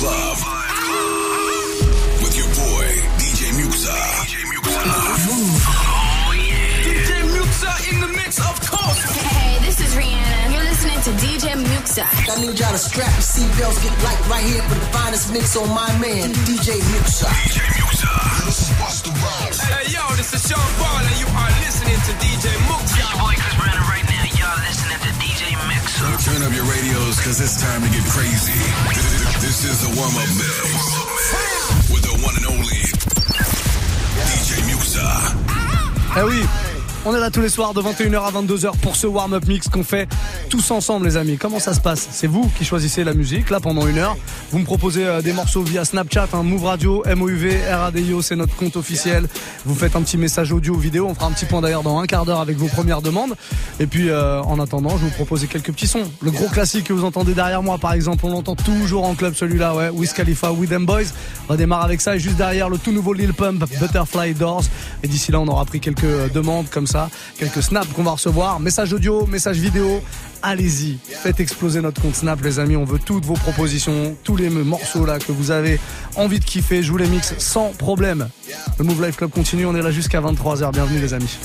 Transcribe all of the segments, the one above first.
Club. With your boy, DJ Muxxa. DJ Muxxa. Oh, yeah. DJ Muxxa in the mix, of course. Hey, this is Rihanna. You're listening to DJ Muxxa. I need y'all to strap your seatbelts, get light right here for the finest mix on my man, DJ Muxxa. DJ Muxxa. This is Busta Rhymes. Hey, yo, this is Sean Paul, and you are listening to DJ Muxxa. Your boy Chris Brandon right now. Y'all listening to DJ Mixer. Turn up your radios, cause it's time to get crazy. This is the warm-up mix. With the one and only DJ Muxa. Eh oui, on est là tous les soirs de 21h à 22h pour ce warm-up mix qu'on fait tous ensemble les amis. Comment ça se passe? C'est vous qui choisissez la musique là pendant une heure. Vous me proposez euh, des morceaux via Snapchat, hein, Move Radio, MOUV, RADIO, c'est notre compte officiel. Vous faites un petit message audio ou vidéo. On fera un petit point d'ailleurs dans un quart d'heure avec vos premières demandes. Et puis euh, en attendant, je vous proposer quelques petits sons. Le gros classique que vous entendez derrière moi par exemple, on l'entend toujours en club celui-là, ouais. Wiz Khalifa, With Them Boys. On démarre avec ça et juste derrière le tout nouveau Lil Pump, Butterfly Doors. Et d'ici là, on aura pris quelques euh, demandes comme quelques snaps qu'on va recevoir. Message audio, message vidéo. Allez-y, faites exploser notre compte Snap, les amis. On veut toutes vos propositions, tous les morceaux là que vous avez envie de kiffer. Je vous les mixe sans problème. Le Move Life Club continue. On est là jusqu'à 23h. Bienvenue, les amis.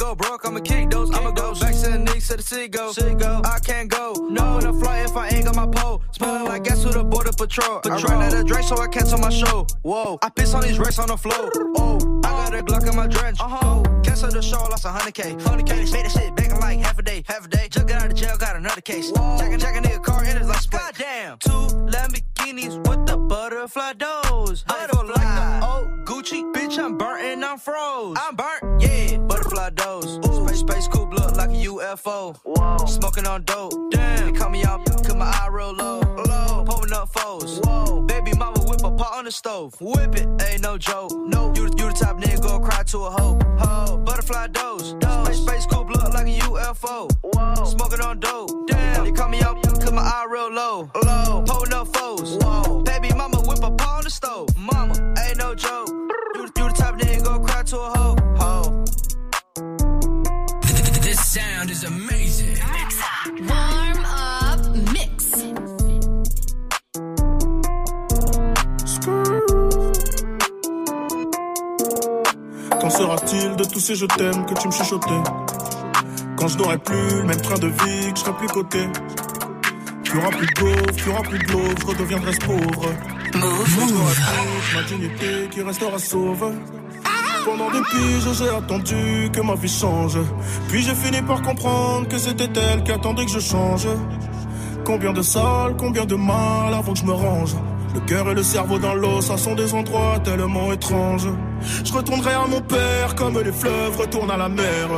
Go broke, I'ma kick those. I'ma go back to the knees to the sea go. I can't go. No, in a flight if I ain't got my pole. Smelling like gas to the border patrol. I ran out of drink, so I cancel my show. Whoa, I piss on these racks on the floor. Oh, I got a Glock in my drench. Uh huh. Cancel the show, lost a hundred K. Hundred K. Made that shit back in like half a day. Half a day. Just got out of jail, got another case. Jack, jack a nigga car in his like split. Goddamn. Two Lamborghinis with the butterfly doors. Butterfly. Like the old Gucci, bitch, I'm burnt and I'm froze. I'm burnt, yeah. Butterfly doors. Space, space coupe look like a UFO. Whoa. Smoking on dope. Damn. They call me out, cause my eye real low. Low. Pulling up foes. Whoa. Baby mama whip a pot on the stove. Whip it, ain't no joke. No, you, you the type nigga go cry to a hoe. Ho. Butterfly doors. Space, space coupe look like a UFO. Whoa. Smoking on dope. Damn. They call me out, cause my eye real low. Low. Pulling up foes. Whoa. Baby mama whip a pot on the stove. Mama, ain't no joke. You, you the type nigga go cry to a hoe. Ho. This sound is amazing. Warm up mix. Quand sera-t-il de tous ces je t'aime que tu me chuchotais? Quand je n'aurai plus le même train de vie, que je serai plus coté Tu auras plus de gaufre, tu auras plus de l'eau, je redeviendrai pauvre. Move. ma dignité qui restera sauve. Pendant des piges, j'ai attendu que ma vie change. Puis j'ai fini par comprendre que c'était elle qui attendait que je change. Combien de salles, combien de mal avant que je me range. Le cœur et le cerveau dans l'eau, ça sont des endroits tellement étranges. Je retournerai à mon père comme les fleuves retournent à la mer.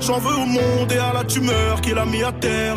J'en veux au monde et à la tumeur qu'il a mis à terre.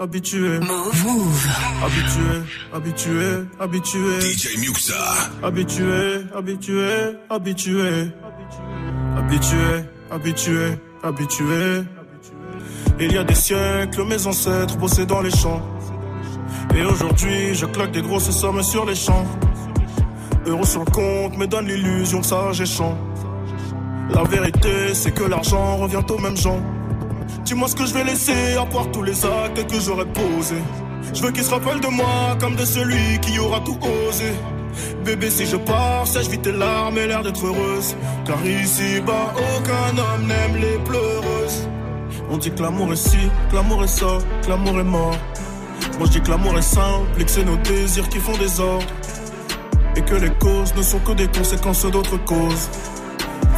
habitué. Move. Habitué, habitué, habitué. DJ Muxa. Habitué, habitué, habitué. Habitué, habitué, habitué. Il y a des siècles, mes ancêtres bossaient dans les champs. Et aujourd'hui, je claque des grosses sommes sur les champs. Euros sur le compte me donne l'illusion que ça j'ai champ. La vérité, c'est que l'argent revient aux mêmes gens. Dis-moi ce que je vais laisser à part tous les actes que j'aurais posés. Je veux qu'ils se rappellent de moi comme de celui qui aura tout osé. Bébé, si je pars, sèche vite tes larmes et l'air d'être heureuse. Car ici-bas, aucun homme n'aime les pleureuses. On dit que l'amour est ci, que l'amour est ça, que l'amour est mort. Moi je dis que l'amour est simple et que c'est nos désirs qui font des ordres. Et que les causes ne sont que des conséquences d'autres causes.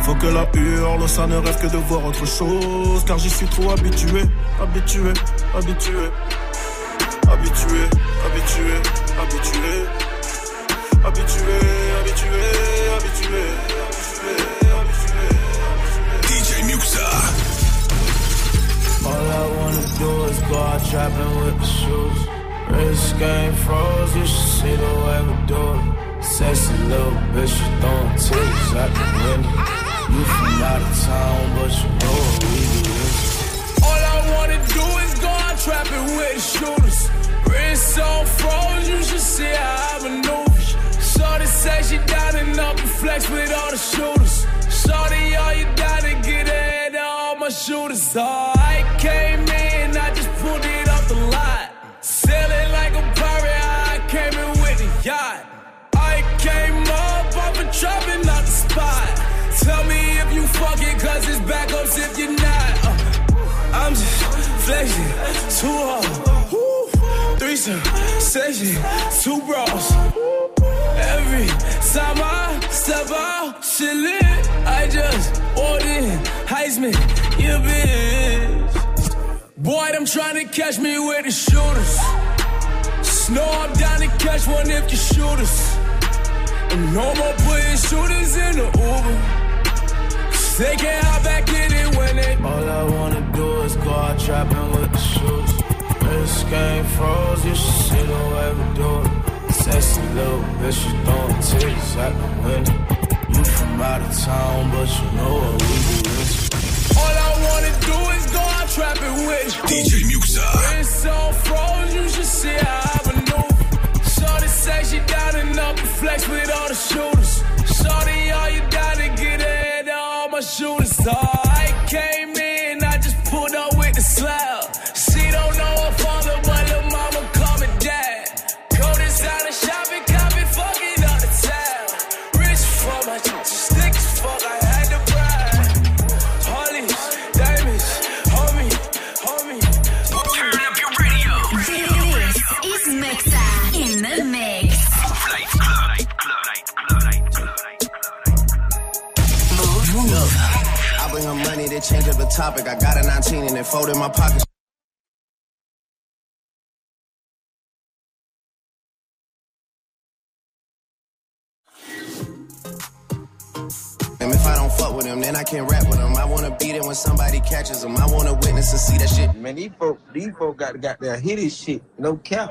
Faut que la hurle, ça ne rêve que de voir autre chose. Car j'y suis trop habitué, habitué, habitué. Habitué, habitué, habitué. Habitué, habitué, habitué. DJ Muxa. All I wanna do is go out trapping with the shoes. Wrist game froze, you should see the way we do it. Sexy little bitch, you throwing titties out the window. You from out of town, but you know we do. All I wanna do is go out trapping with shooters. Wrist on froze, you should see how I maneuver. Shorty say she down and up and flex with all the shooters. Shorty, all you gotta get ahead of all my shooters. Oh, flexing, too hard. Woo. Threesome, session, two bras. Every time I step out, shit lit. I just ordered Heisman, you bitch. Boy, I'm trying to catch me with the shooters. Snow, I'm down to catch one if you shoot us. And no more putting shooters in the Uber. 'Cause They can't hop back in it when they. All I wanna do is go out trapping with the shoes. This game froze, you should see the way we do it. Sexy little bitch, you throwing titties at the window. You from out of town, but you know what we do this. All I wanna do is go out trapping with DJ Muxxa. It's so froze, you should see how I maneuver. Shorty say she down and up and flex with all the shooters. Shorty, all you gotta get ahead of all change up the topic. I got a 19 and it fold in my pocket. And if I don't fuck with him, then I can't rap with him. I wanna beat it when somebody catches him. I wanna witness and see that shit. Man, these folk, these folk got got their hit shit. No cap.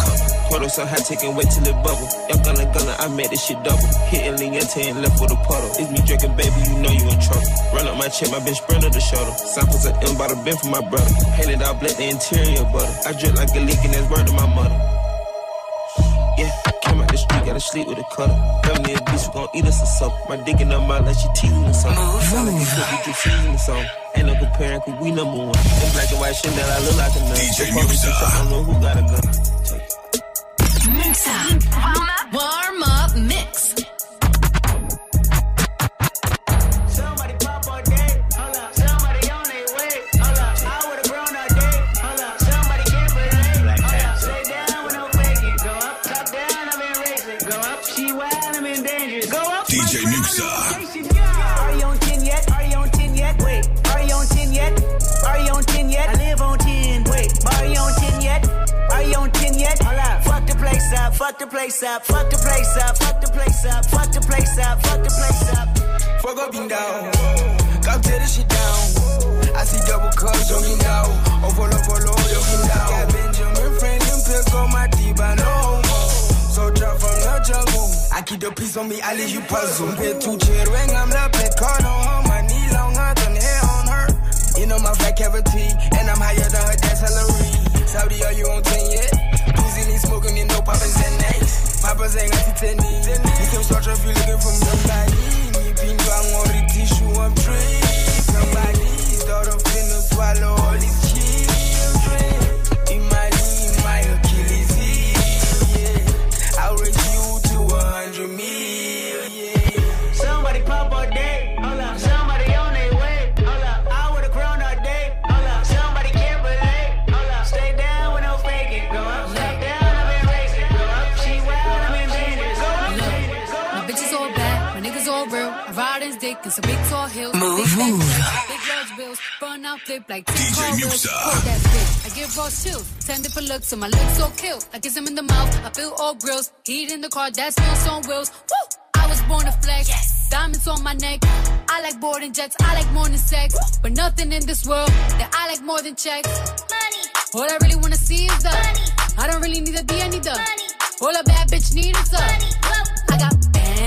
recover. Photo so high, taking wait till it bubble. Young gunner, gunner, I made this shit double. Hitting Liente and left with a puddle. It's me drinking, baby, you know you in trouble. Run up my check, my bitch sprint the shoulder. Samples of M by the bin for my brother. Painted out black, the interior butter. I drip like a leak and that's word to my mother. Yeah, came out the street, gotta sleep with a cutter. Family of beast, we gon' eat us a supper. My dick in her mouth like she teasing or something. Sound like it could be just season or something. Ain't no comparing, cause we number one. In black and white shit that I look like a nut. DJ The police Muxxa. I don't know who got a gun. Up, she wild, I'm in danger. Go up, DJ Muxxa. Are you on 10 yet? Are you on 10 yet? Wait, are you on 10 yet? Are you on 10 yet? I live on 10. Wait, are you on 10 yet? Are you on 10 yet? Hold up. Fuck the place up, fuck the place up, fuck the place up, fuck the place up, fuck the place up, fuck the place up. Fuck up and down. Come tear this shit down. I see double cups, jogging down. Overload, overload, jogging down. Got Benjamin Franklin pills on my deep, I know. Soldier from the jungle. I keep the peace on me, I leave you puzzled. Pay two chair ring, I'm the pet card on. My knee longer than hair on her. You know my fat cavity, and I'm higher than her dad's salary. Saudi, are you on 10 yet? Easily smoking, you know Papa's and next. Papa's ain't got the 10 knees. You can search if you looking for somebody. Ni pinto ang ori tissue, I'm free. Somebody's daughter finna swallow all these children. Move, big back move. checks, Big large bills, run out flip like DJ car wheels. Muxxa. Hold that bitch, I give raw chills. Ten different looks, so my lips so kill. I kiss him in the mouth, I feel all grills. Heat in the car, that smells on wheels. Woo! I was born to flex. Diamonds on my neck. I like boarding jets, I like more than sex. But nothing in this world that I like more than checks. Money. All I really wanna see is the money. I don't really need a D, I need the money. All a bad bitch need is the money. I got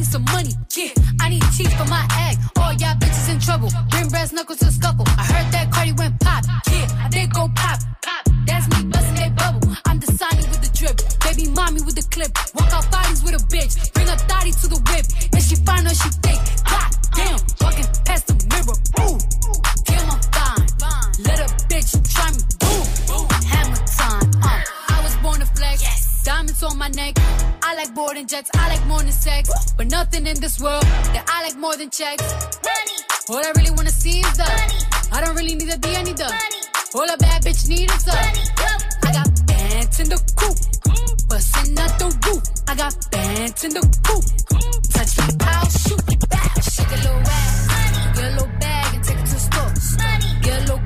need some money. Yeah. I need teeth for my egg. All y'all bitches in trouble. Bring brass knuckles to scuffle. I heard that Cardi went pop. Yeah. Did go pop. Pop. That's me busting that bubble. I'm Sonny with the drip. Baby mommy with the clip. Walk out bodies with a bitch. Bring a thotty to the whip. And she fine or she thick. God damn. Walking past the mirror. Ooh. Damn, I'm fine. Let a bitch try me. Diamonds on my neck. I like boarding jets. I like more than sex. But nothing in this world that I like more than checks. Money. All I really wanna see is the money. I don't really need a D, I need the money. All a bad bitch need is the money. I got bands in the coop. Bustin' out the roof. I got bands in the coop. Touch me, I'll shoot. Bow, shake a little ass. Get a little bag and take it to the store. Get a little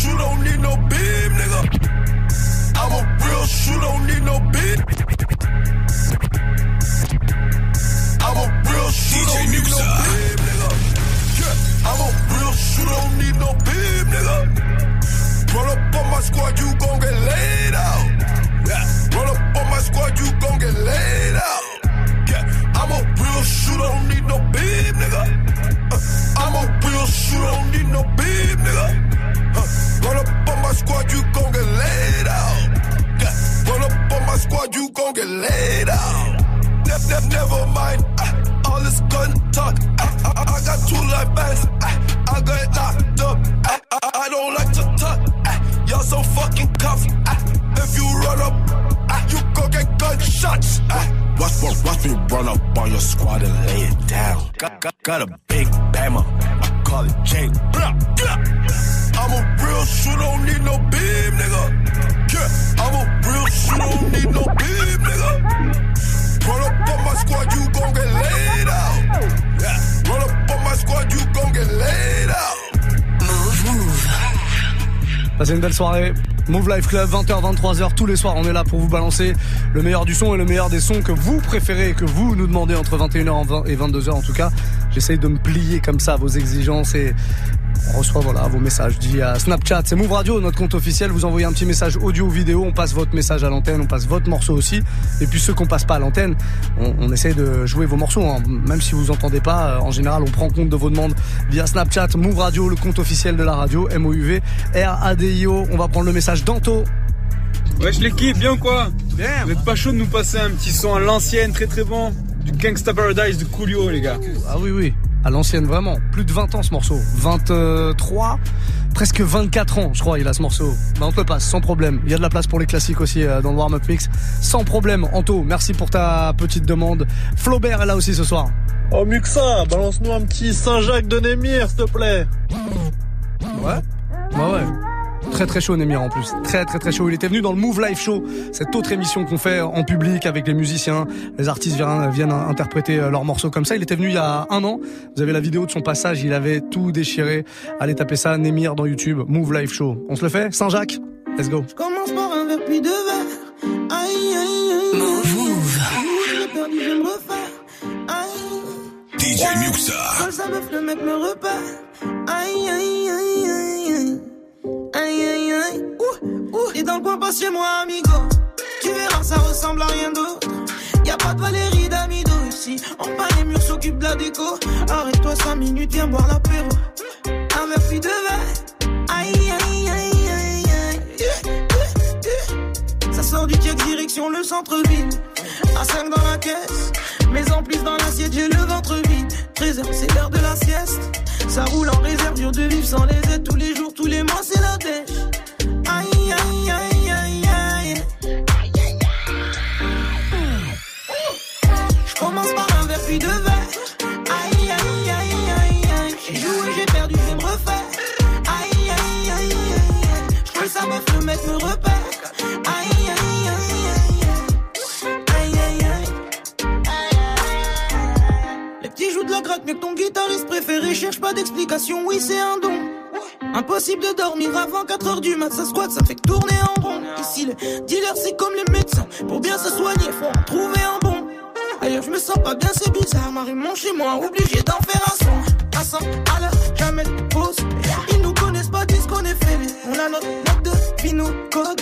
shoot, don't need no beam, nigga. I'm a real shoot, don't need no beam. Need no beam, nigga. I'm a real shoot, don't need no beam, nigga. Une belle soirée. Move Life Club, 20h, 23h, tous les soirs, on est là pour vous balancer le meilleur du son et le meilleur des sons que vous préférez, que vous nous demandez entre 21h et 22h en tout cas. J'essaye de me plier comme ça à vos exigences et on reçoit voilà vos messages à Snapchat. C'est Move Radio, notre compte officiel. Vous envoyez un petit message audio ou vidéo, on passe votre message à l'antenne, on passe votre morceau aussi. Et puis ceux qu'on passe pas à l'antenne, on, on essaye de jouer vos morceaux. hein. Même si vous entendez pas, euh, en général, on prend compte de vos demandes via Snapchat, Move Radio, le compte officiel de la radio, M-O-U-V, R-A-D-I-O. On va prendre le message d'Anto. Wesh l'équipe, bien ou quoi? Bien Vous êtes pas chaud de nous passer un petit son à l'ancienne, très très bon? Du Gangsta Paradise de Coolio les gars Ah oui, oui. À l'ancienne, vraiment. Plus de 20 ans ce morceau. 23, presque 24 ans, je crois, il a ce morceau. Mais on te le passe, sans problème. Il y a de la place pour les classiques aussi euh, dans le warm-up mix. Sans problème. Anto, merci pour ta petite demande. Flaubert est là aussi ce soir. Oh Muxa, balance-nous un petit Saint-Jacques de Némir, s'il te plaît. Ouais Ouais, ouais. Très très chaud Némir en plus, très très très chaud. Il était venu dans le Move Live Show, cette autre émission qu'on fait en public avec les musiciens, les artistes viennent, viennent interpréter euh, leurs morceaux comme ça. Il était venu il y a un an. Vous avez la vidéo de son passage, il avait tout déchiré. Allez taper ça, Némir dans YouTube, Move Live Show. On se le fait? Saint-Jacques? Let's go. Commence par un verre puis deux verres. Aïe aïe aïe. Move. J'ai perdu, je me refais. Aïe. DJ Muxa. Seul sa meuf, le mec me repère. Aïe aïe aïe aïe Ouh dans le coin passe chez moi amigo. Tu verras, ça ressemble à rien d'autre. Y a pas de Valérie d'Amido ici. En bas les murs s'occupent de la déco. Arrête-toi 5 minutes, viens boire l'apéro. Un verre puis deux verres. Aïe aïe aïe aïe aïe. Ça sort du tiers direction le centre-ville. À 5 dans la caisse, mais en plus dans l'assiette, j'ai le ventre vide. 13h, c'est l'heure de la sieste. Ça roule en réserve, dur de vivre sans les aides. Tous les jours, tous les mois, c'est la dèche. Je commence par un verre puis deux verres. Aïe, aïe, aïe, aïe, aïe. J'ai joué, j'ai perdu, je vais me refaire. Aïe, aïe, aïe, aïe. Je trouve ça meuf, le mec me repère. Aïe, aïe, aïe, aïe. Aïe, aïe, aïe. Les petits jouent de la gratte, mais que ton guitariste préféré cherche pas d'explication. Oui, c'est un don. Impossible de dormir avant 4 heures du mat, ça squatte, ça fait que tourner en rond. Ici, le dealer, c'est comme les médecins. Pour bien se soigner, faut trouver un bon. Ailleurs, je me sens pas bien, c'est bizarre. Marie, mon chez moi, obligé d'en faire un son. Un son à l'heure, jamais pause. Ils nous connaissent pas, disent qu'on est fêlés. On a notre note de code.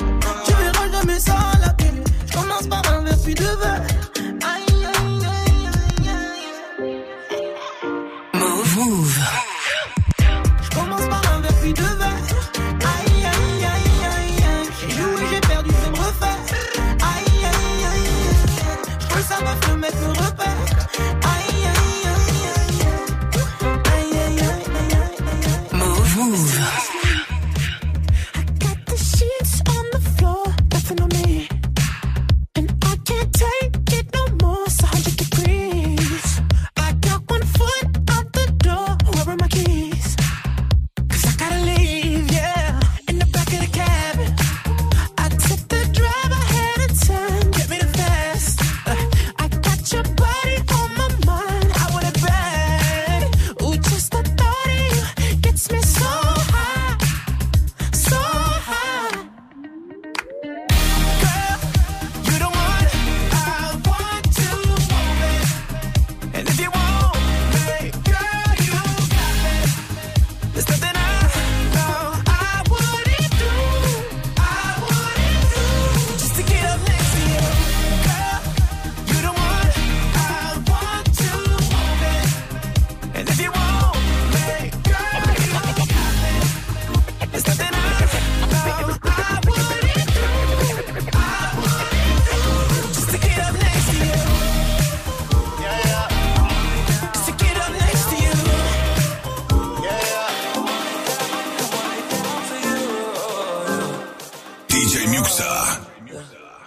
Muxxa.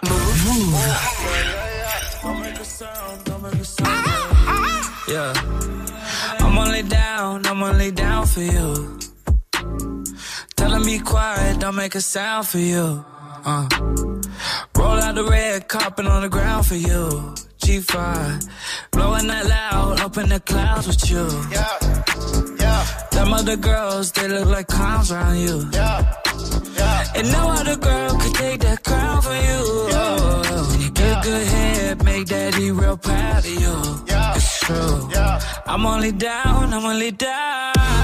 Mouv'. Yeah. I'm only down, I'm only down for you. Tell me be quiet, don't make a sound for you. Uh. Roll out the red carpet on the ground for you. G5, blowing that loud up in the clouds with you. Yeah, yeah. Them other girls, they look like clowns around you. Yeah yeah. And no other girl could take that crown from you. Oh, you get good head, make daddy real proud of you. Yeah. It's true. Yeah. I'm only down, I'm only down.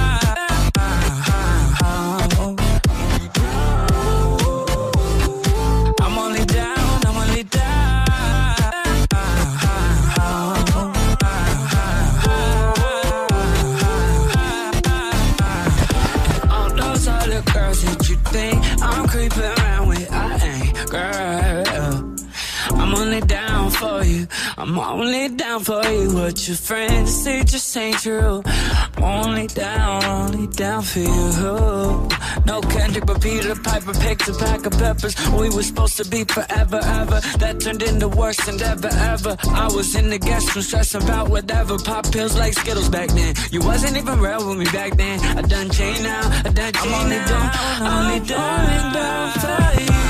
I'm only down for you. What your friends say just ain't true. I'm only down, only down for you. No Kendrick, but Peter Piper picked a pack of peppers. We were supposed to be forever, ever. That turned into worse than ever, ever. I was in the guest room stressing about whatever. Pop pills like Skittles back then. You wasn't even real with me back then. I done changed now. I done changed I'm only now. down, only down for you.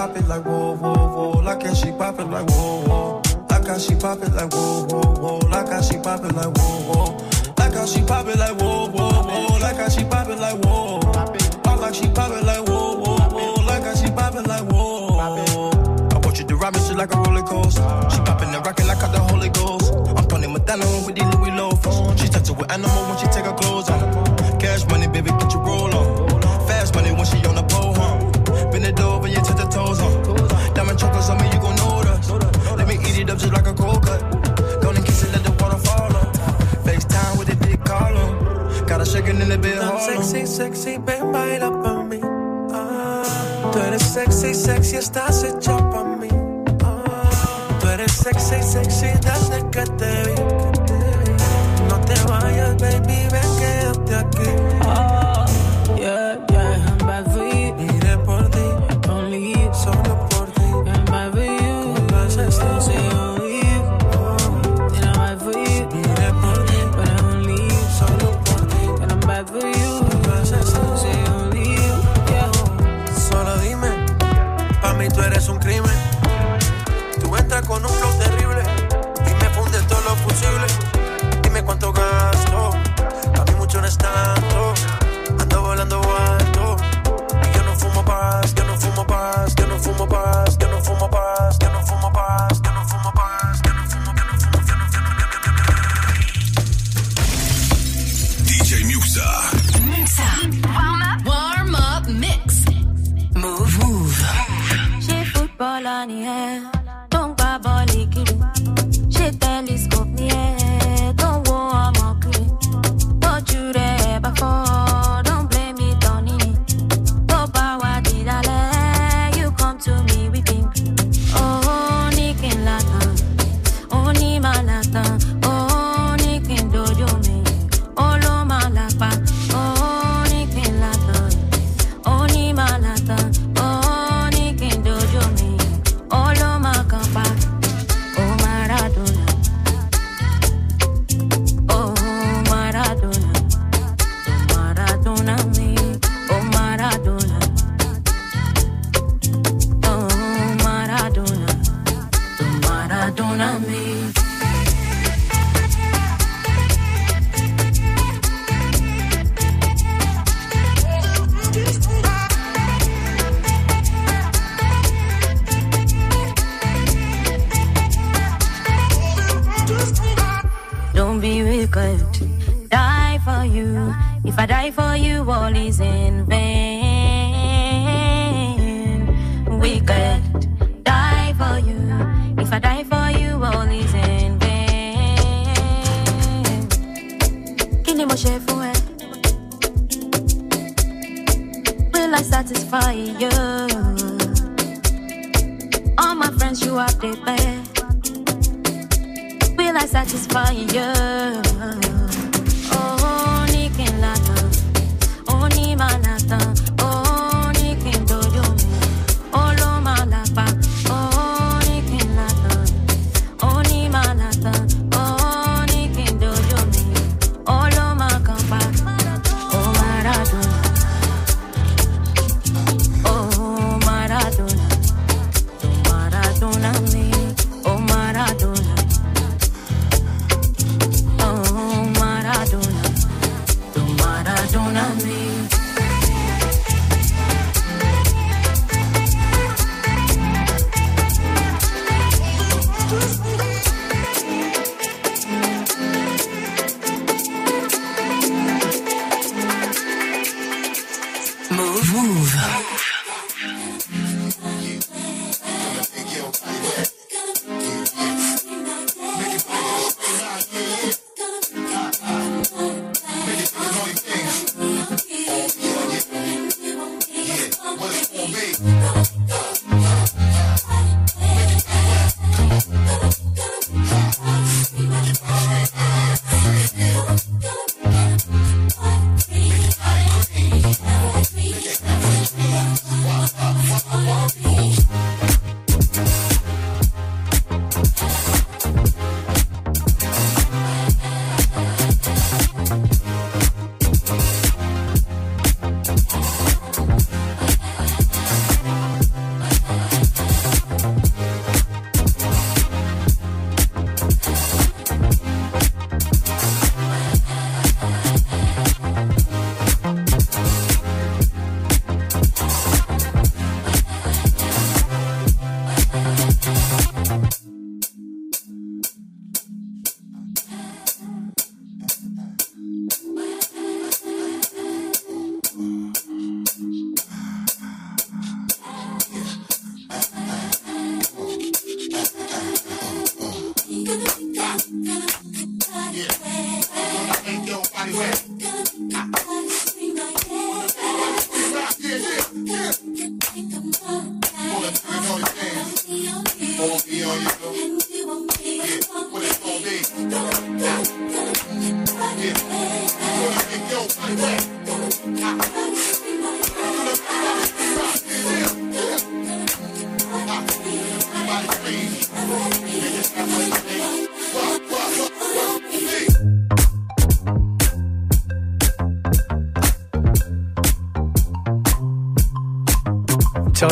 Pop it like whoa, whoa, whoa. Like how she pop it like whoa, whoa. Like how she pop it like whoa, whoa, whoa. Like how she pop it like whoa, whoa. Like how she pop it like whoa, whoa, whoa. Like how she pop it like whoa. Pop like she pop it like whoa, whoa, whoa. Like how she pop it like whoa. I want you to ride me shit like a roller coaster. She popping and rocking like I the Holy Ghost. I'm Tony Montana with these Louis loafers. She touch it with animal when she take her clothes off. Cash money, baby, get your roll on. Just like a cold cut. Gonna kiss it, let the water fall on. FaceTime with a big collar. Got her shaking in the bed, hard. Sexy, sexy, ven, baila pa' mí. Ah, tú eres sexy, sexy, estás hecha pa' mí. Ah, tú eres sexy, sexy desde que te vi. No te vayas, baby, ven, quédate aquí. Oh, She tell me les me yeah.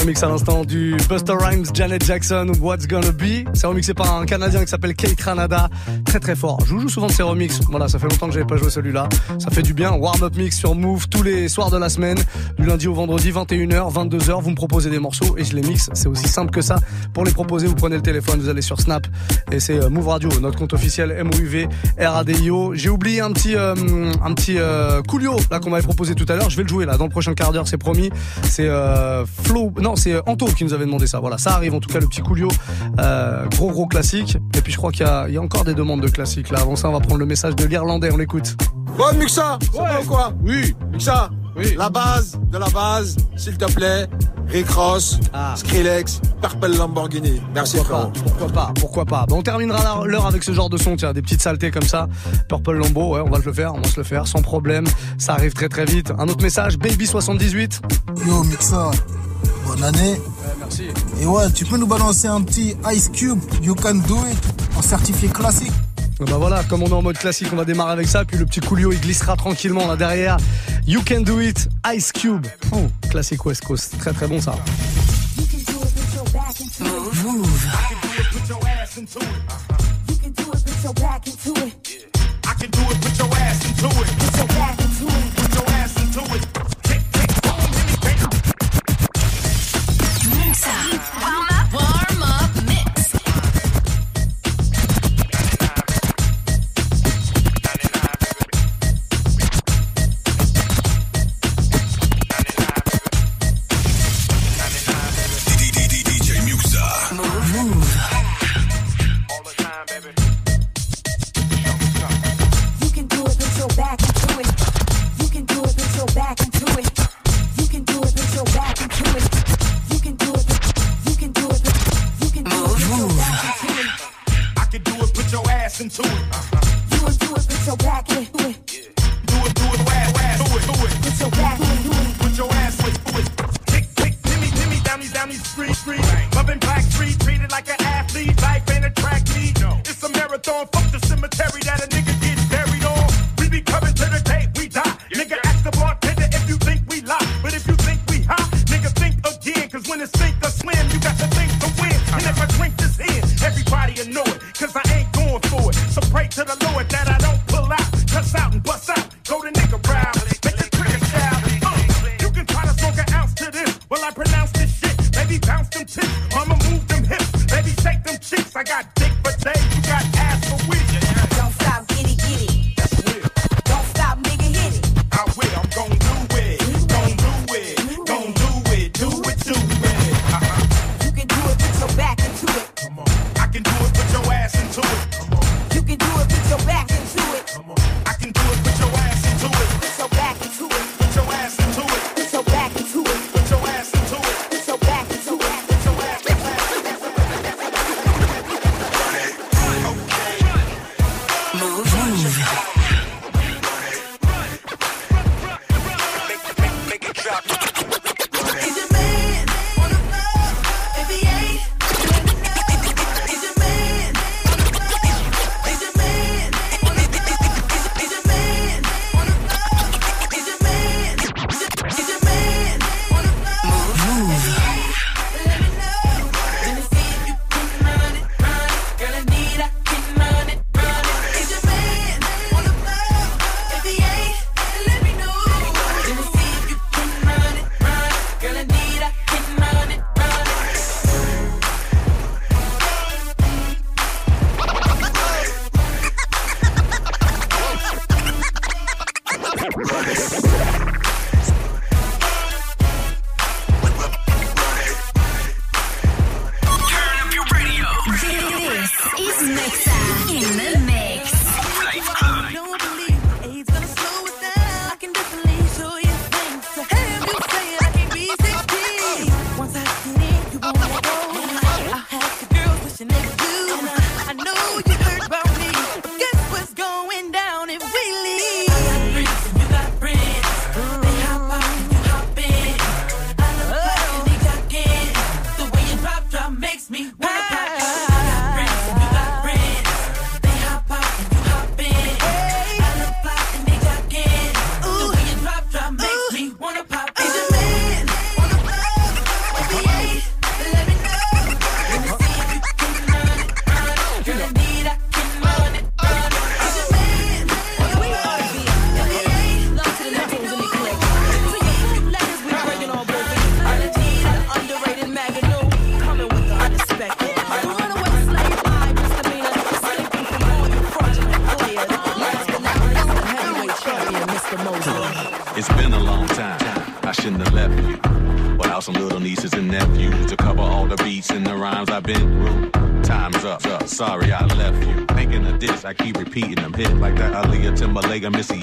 remix à l'instant du Buster Rhymes, Janet Jackson, What's Gonna Be. C'est remixé par un Canadien qui s'appelle Kate Ranada. Très très fort. Je vous joue souvent de ces remixes. Voilà, ça fait longtemps que j'avais pas joué celui-là. Ça fait du bien. Warm Up Mix sur Move tous les soirs de la semaine. Du lundi au vendredi, 21h, 22h. Vous me proposez des morceaux et je les mixe. C'est aussi simple que ça. Pour les proposer, vous prenez le téléphone, vous allez sur Snap et c'est euh, Move Radio, notre compte officiel MOUV RADIO. J'ai oublié un petit euh, un petit euh, là qu'on m'avait proposé tout à l'heure. Je vais le jouer là dans le prochain quart d'heure, c'est promis. C'est euh, Flo, non c'est euh, Anto qui nous avait demandé ça. Voilà, ça arrive en tout cas le petit coolio, gros gros classique. Et puis je crois qu'il y, y, a encore des demandes de classiques là. Avant ça, on va prendre le message de l'Irlandais. On l'écoute. Bon Muxa, ou quoi? Oui, Muxa. Oui. La base de la base, s'il te plaît. Rick Ross, Skrillex, Purple Lamborghini. Merci, Ah. Pourquoi pas, pourquoi pas, pourquoi pas. Bon, on terminera l'heure avec ce genre de son, tiens, des petites saletés comme ça. Purple Lambo, ouais, on va le faire, on va se le faire sans problème. Ça arrive très très vite. Un autre message, Baby78. Yo Mixa, bonne année. merci. Et ouais, tu peux nous balancer un petit Ice Cube, You Can Do It, en certifié classique. Bah voilà, comme on est en mode classique, on va démarrer avec ça, puis le petit Coolio il glissera tranquillement là derrière. You can do it, Ice Cube. Oh, classique West Coast, très très bon ça.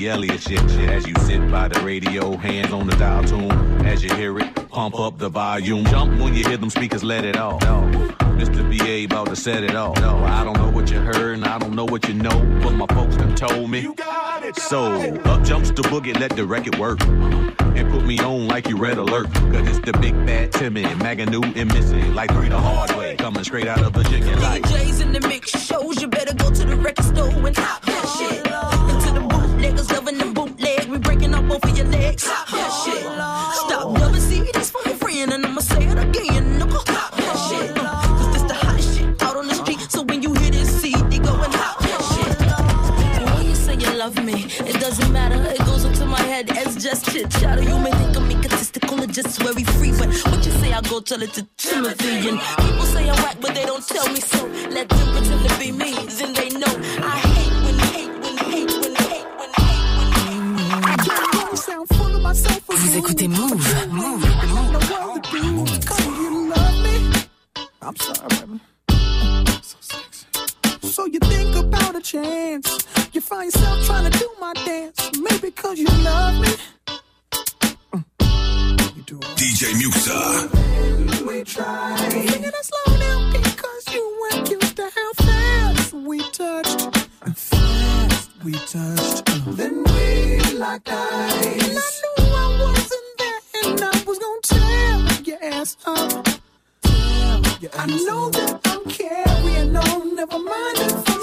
Missy Elliott shit, shit. As you sit by the radio, hands on the dial tune. As you hear it, pump up the volume. Jump when you hear them speakers, let it off. Mr. BA about to set it off. No, I don't know what you heard and I don't know what you know, but my folks done told me. You got it. So up jumps the boogie, let the record work. And put me on like you red alert. Cause it's the big bad Timmy, Magoo and Missy. Like three the hard way, coming straight out of the Like DJs in the mix shows, you better go tell it to Timothy. And people say I'm whack, but they don't tell me so. Let them pretend to be me, then they know. I hate when hate, when hate, when hate, when hate, when hate. I don't sound full of myself. Vous écoutez Mouv'. Mouv'. I'm sorry, baby. So sexy. So you think about a chance. You find yourself trying to do my dance. Maybe cause you love me. DJ Muxxa. We try. Singing it slow down because you weren't used to how fast we touched. Fast we touched. Then we locked eyes. And I knew I wasn't there and I was gonna tear your ass up. I know that I'm carrying on. Never mind if I'm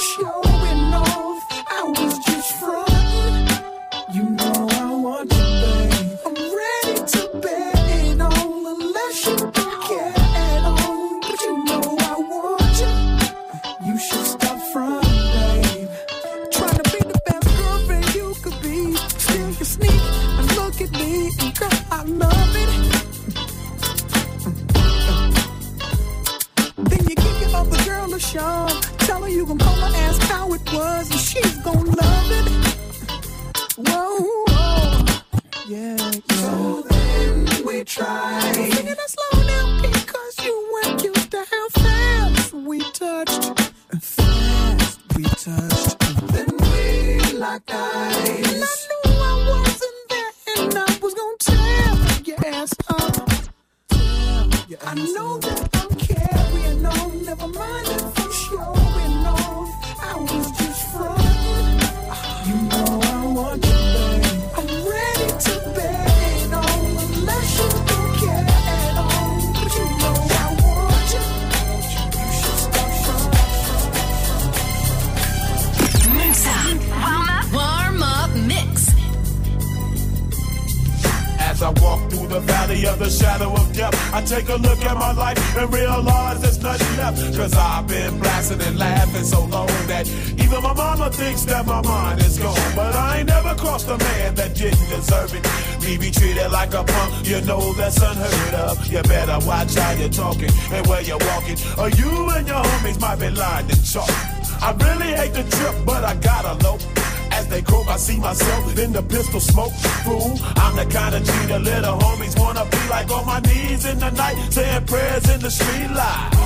tried. Singing it slow now even my mama thinks that my mind is gone. But I ain't never crossed a man that didn't deserve it. Me be treated like a punk, you know that's unheard of. You better watch how you're talking and where you're walking. Or you and your homies might be lying to chalk. I really hate the trip, but I gotta low. As they croak, I see myself in the pistol smoke. Fool, I'm the kind of G little homies wanna be like on my knees in the night, saying prayers in the street light.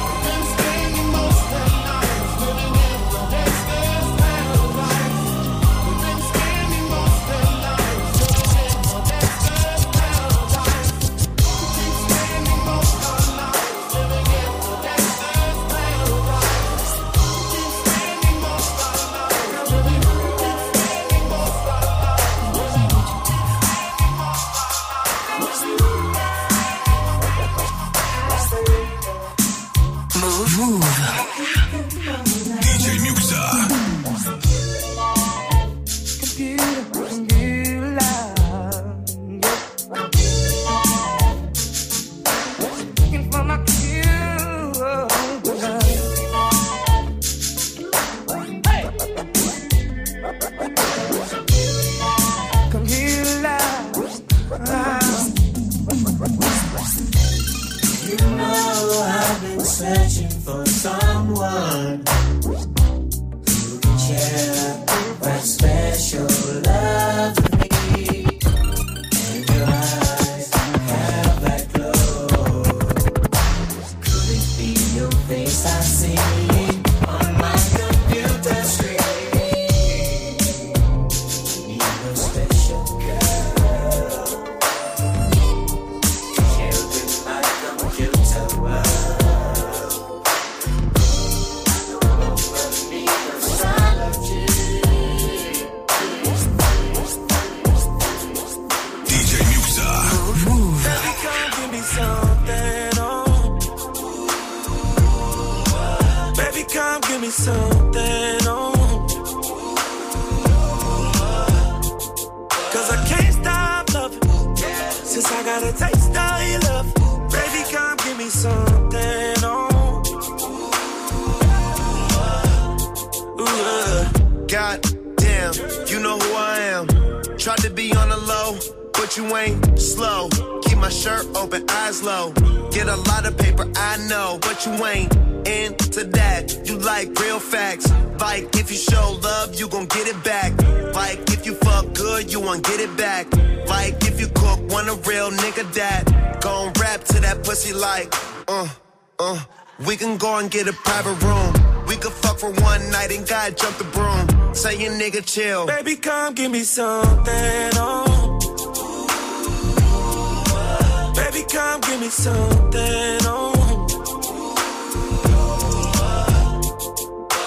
give me something. Oh.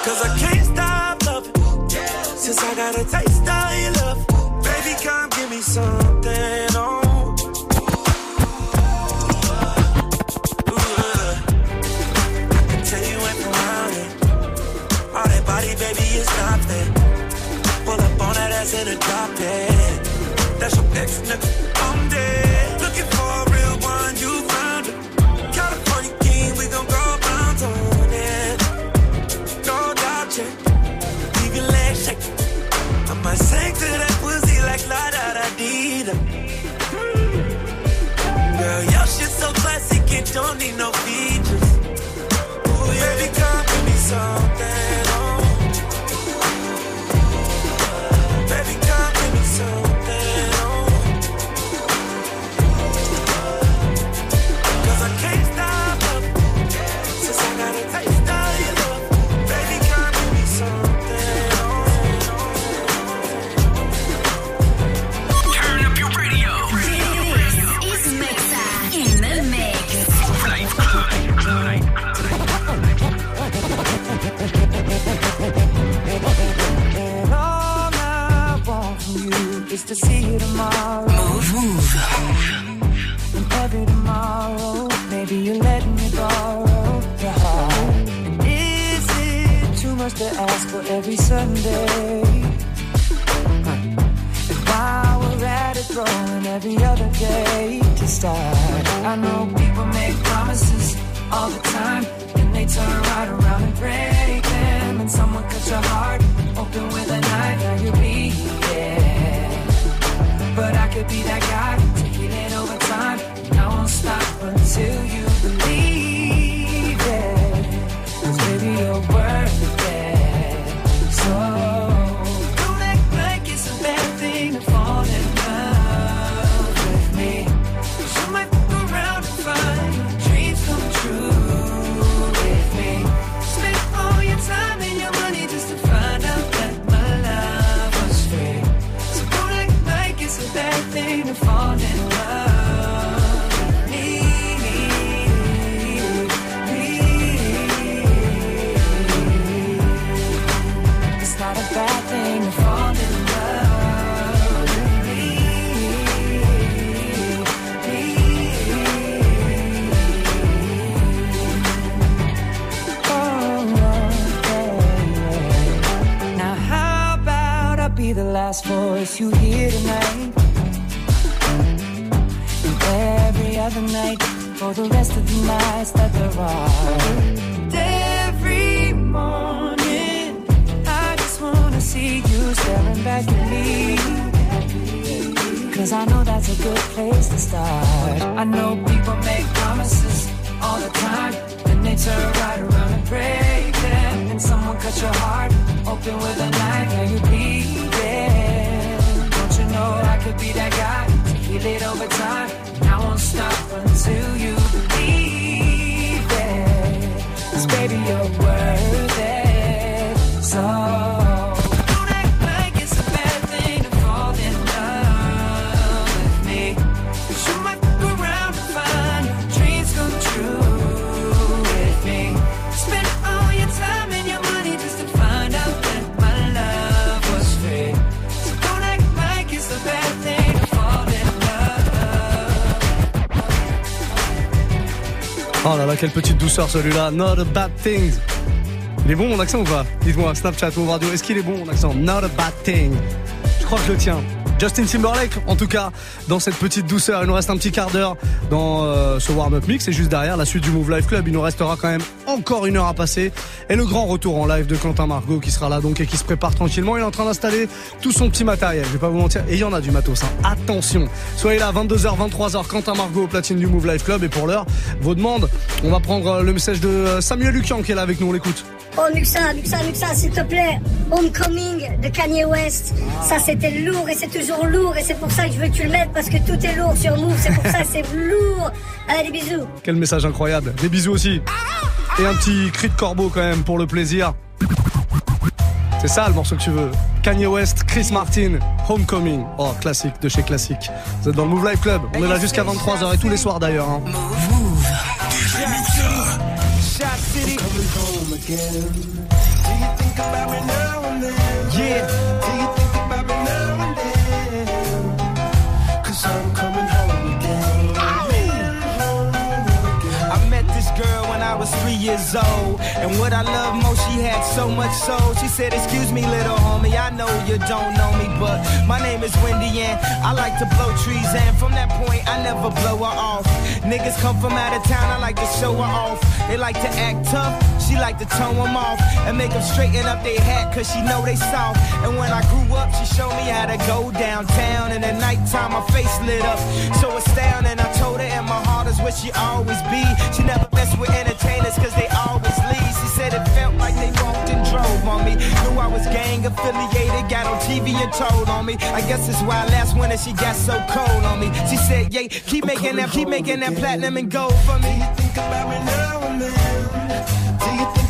Cause I can't stop loving since I got a taste of you. don't need no quelle petite douceur celui-là. Not a bad thing. Il est bon mon accent ou pas? Dites-moi, Snapchat ou radio, est-ce qu'il est bon mon accent? Not a bad thing. Je crois que je le tiens. Justin Timberlake, en tout cas, dans cette petite douceur. Il nous reste un petit quart d'heure dans euh, ce warm-up mix. Et juste derrière, la suite du Move Live Club. Il nous restera quand même encore une heure à passer. Et le grand retour en live de Quentin Margot qui sera là donc et qui se prépare tranquillement. Il est en train d'installer tout son petit matériel. Je vais pas vous mentir. Et il y en a du matos. Hein. Attention. Soyez là, 22h, 23h. Quentin Margot au platine du Move Live Club. Et pour l'heure, vos demandes. On va prendre euh, le message de euh, Samuel Lucian qui est là avec nous. On l'écoute. Oh Muxa, Muxa, Muxa, s'il te plaît. Homecoming de Kanye West. Ça c'était lourd et c'est toujours lourd et c'est pour ça que je veux que tu le mettes parce que tout est lourd sur Move. C'est pour ça que c'est lourd. Allez, des bisous. Quel message incroyable. Des bisous aussi. Et un petit cri de corbeau quand même pour le plaisir. C'est ça le morceau que tu veux. Kanye West, Chris Martin, Homecoming. Oh, classique de chez classique. Vous êtes dans le Move Live Club. On est là jusqu'à 23h et tous les soirs d'ailleurs. hein. Again. Do you think about me now and then? Yeah. Do you think about me now and then? Cause I'm coming home again. I met this girl when I was years old. And what I love most, she had so much soul. She said, Excuse me, little homie, I know you don't know me, but my name is Wendy and I like to blow trees. And from that point, I never blow her off. Niggas come from out of town, I like to show her off. They like to act tough, she like to tone them off. And make them straighten up their hat, cause she know they soft. And when I grew up, she showed me how to go downtown. And at nighttime, my face lit up. So astounding, I told her, and my heart is where she always be. She never mess with entertainers, cause they always leave. She said it felt like they walked and drove on me. Knew I was gang affiliated, got on TV and told on me. I guess that's why last winter she got so cold on me. She said, yeah, keep making that, keep making that platinum and gold for me. Do you think about me now and then? Do you think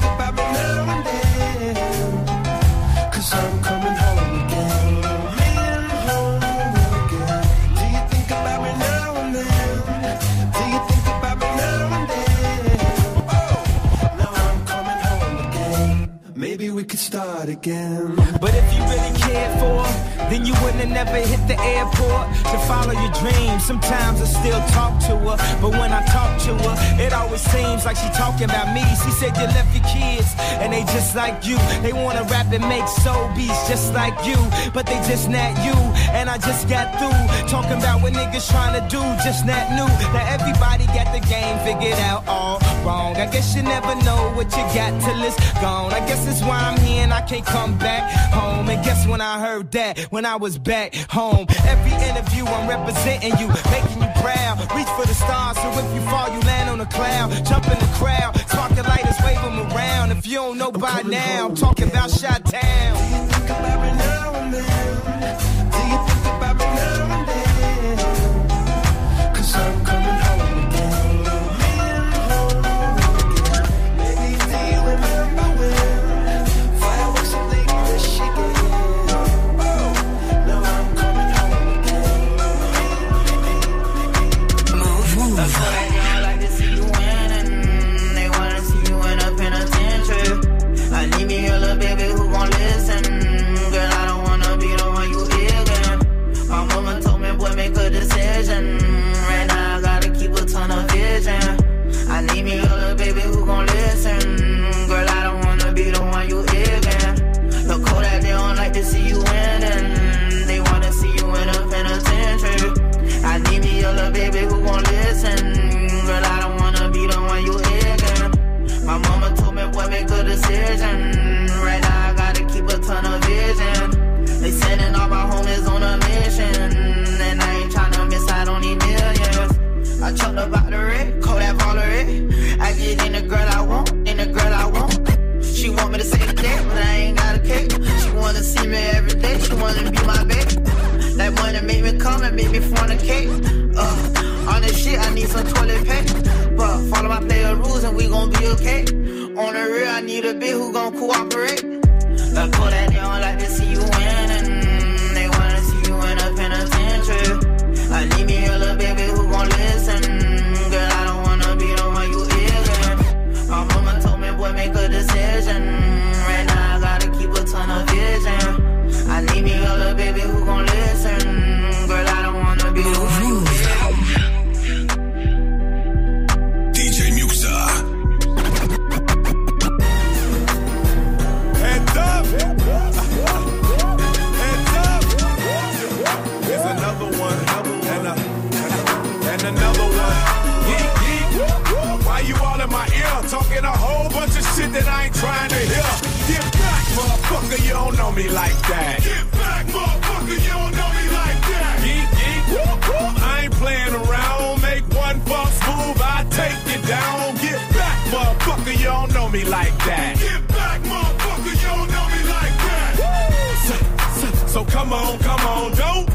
start again. But if you really cared for then you wouldn't have never hit the airport to follow your dreams. Sometimes I still talk to her, but when I talk to her, it always seems like she talking about me. She said you left your kids, and they just like you. They wanna rap and make soul beats just like you, but they just not you. And I just got through talking about what niggas trying to do, just not new. Now everybody got the game figured out all wrong. I guess you never know what you got till it's gone. I guess that's why I'm here and I can't come back home. And guess when I heard that, when I was back home. Every interview I'm representing you, making you proud. Reach for the stars, so if you fall, you land on a cloud. Jump in the crowd, spark the lighters, wave them around. If you don't know by now, I'm talking about Chi-Town. Ain't trying to hear. Get back, motherfucker, you don't know me like that. Get back, motherfucker, you don't know me like that. Geek, geek, whoop, whoop. I ain't playing around. Make one false move, I take you down. Get back, motherfucker, you don't know me like that. Get back, motherfucker, you don't know me like that. So, so, so come on, come on, don't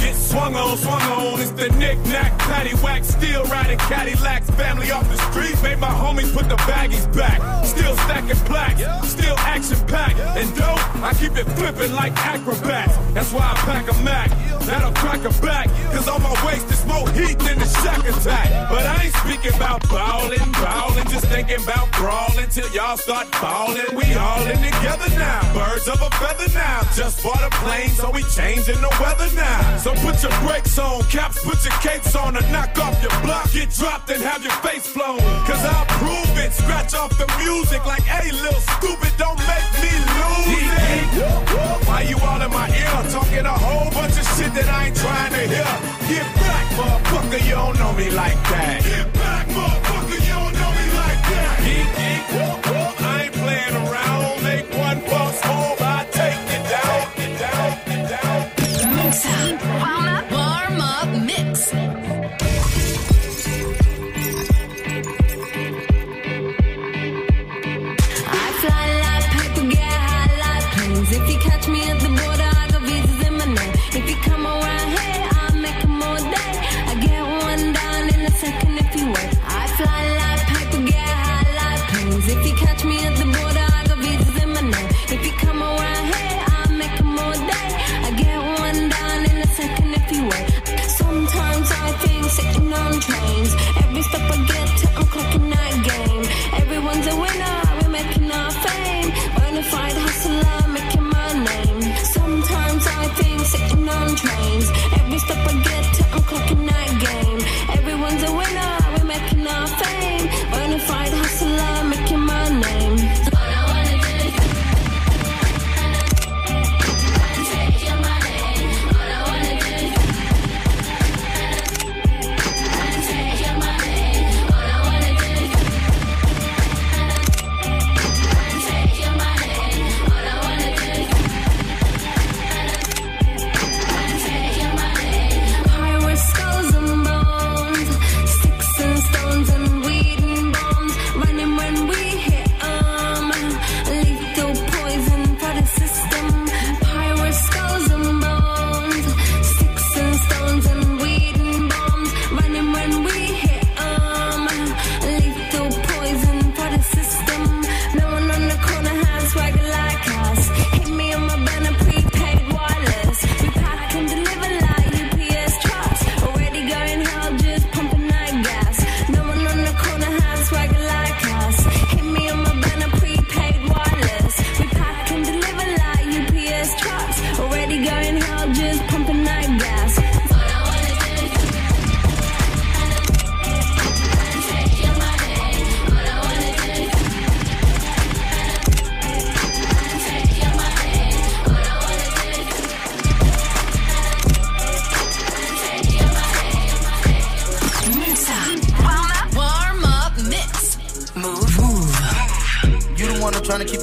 get swung on, swung on. It's the knick-knack, paddywhack, still riding Cadillacs. Family off the streets, made my homies put the baggies back. Still stacking plaques, still action-packed. And dope, I keep it flipping like acrobats. That's why I pack a Mac, that'll crack a back. Cause on my waist is more heat than the shack attack. But I ain't speaking about ballin', ballin', just thinking about brawling till y'all start ballin'. We all in together now, birds of a feather now. Just bought a plane, so we changing the weather now. So put your brakes on, caps, put your capes on, and knock off your block. Get dropped and have your face flown. Cause I'll prove it, scratch off the music like, hey, little stupid, don't make me lose it. Why you all in my ear, talking a whole bunch of shit that I ain't trying to hear? Get back, motherfucker, you don't know me like that. Get back, motherfucker, you don't know me like that. Geek, geek,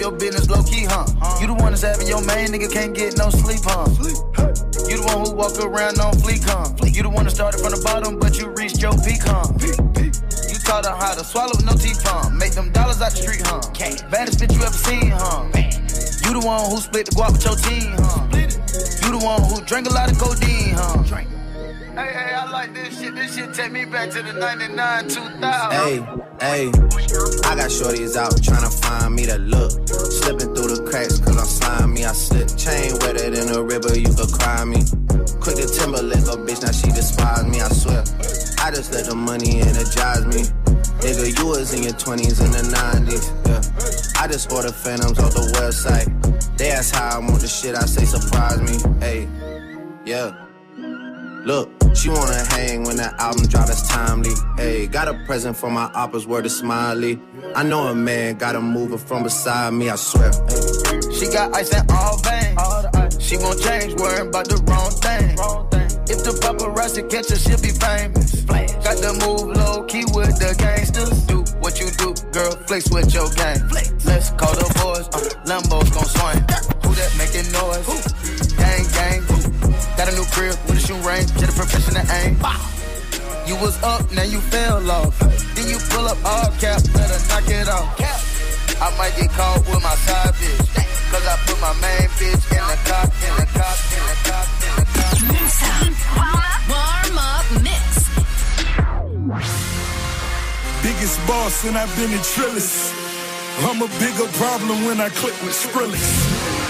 your business low key, huh? You the one that's having your main nigga can't get no sleep, huh? You the one who walk around on fleek, huh? You the one that started from the bottom, but you reached your peak, huh? You taught her how to swallow no teeth, huh? Make them dollars out the street, huh? Baddest bitch you ever seen, huh? You the one who split the guap with your team, huh? You the one who drank a lot of codeine, huh? Hey, hey, I like this shit. This shit take me back to the 99, 2000. Hey, hey, I got shorties out tryna find me that look. Slipping through the cracks cause I'm slimy. I slip chain wetter than a river, you could cry me. Quick to Timberlake, a bitch, now she despise me, I swear. I just let the money energize me. Nigga, you was in your 20s and the 90s, yeah. I just ordered phantoms off the website. They ask how I want the shit, I say surprise me, hey, yeah. Look, she wanna hang when the album drop, it's timely. Hey, got a present for my oppas, word is smiley. I know a man got a mover from beside me, I swear. Hey. She got ice in all veins. She won't change, worrying about the wrong thing. If the paparazzi catch her, she'll be famous. Got the move low key with the gangsters. Do what you do, girl, flex with your gang. Let's call the boys, uh, Lambos gon' swing. Who that making noise? Gang. Got a new crib with a shoe range, get a professional aim. You was up, now you fell off. Then you pull up all cap, better knock it off. I might get caught with my side bitch. Cause I put my main bitch in the cop, in the cop, in the cop, in the cop. Warm up mix. Biggest boss and I've been in Trillis. I'm a bigger problem when I click with Skrillex.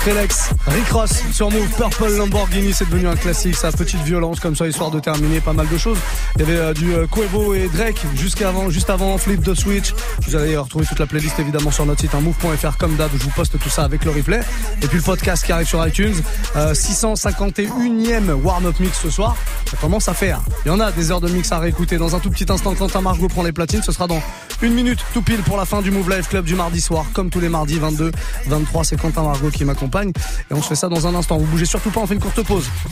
Skrillex, Rick Ross sur Move, Purple Lamborghini, c'est devenu un classique, sa petite violence comme ça, histoire de terminer pas mal de choses. Il y avait euh, du euh, Quavo et Drake jusqu'avant, juste avant Flip the Switch. Vous allez retrouver toute la playlist évidemment sur notre site hein, move.fr comme d'hab, je vous poste tout ça avec le replay. Et puis le podcast qui arrive sur iTunes, euh, 651ème warm-up mix ce soir. Ça commence à faire. Il y en a des heures de mix à réécouter. Dans un tout petit instant, Quentin Margot prend les platines. Ce sera dans une minute tout pile pour la fin du Move Live Club du mardi soir. Comme tous les mardis 22, 23, c'est Quentin Margot qui m'accompagne. Et on se fait ça dans un instant. Vous bougez surtout pas, on fait une courte pause.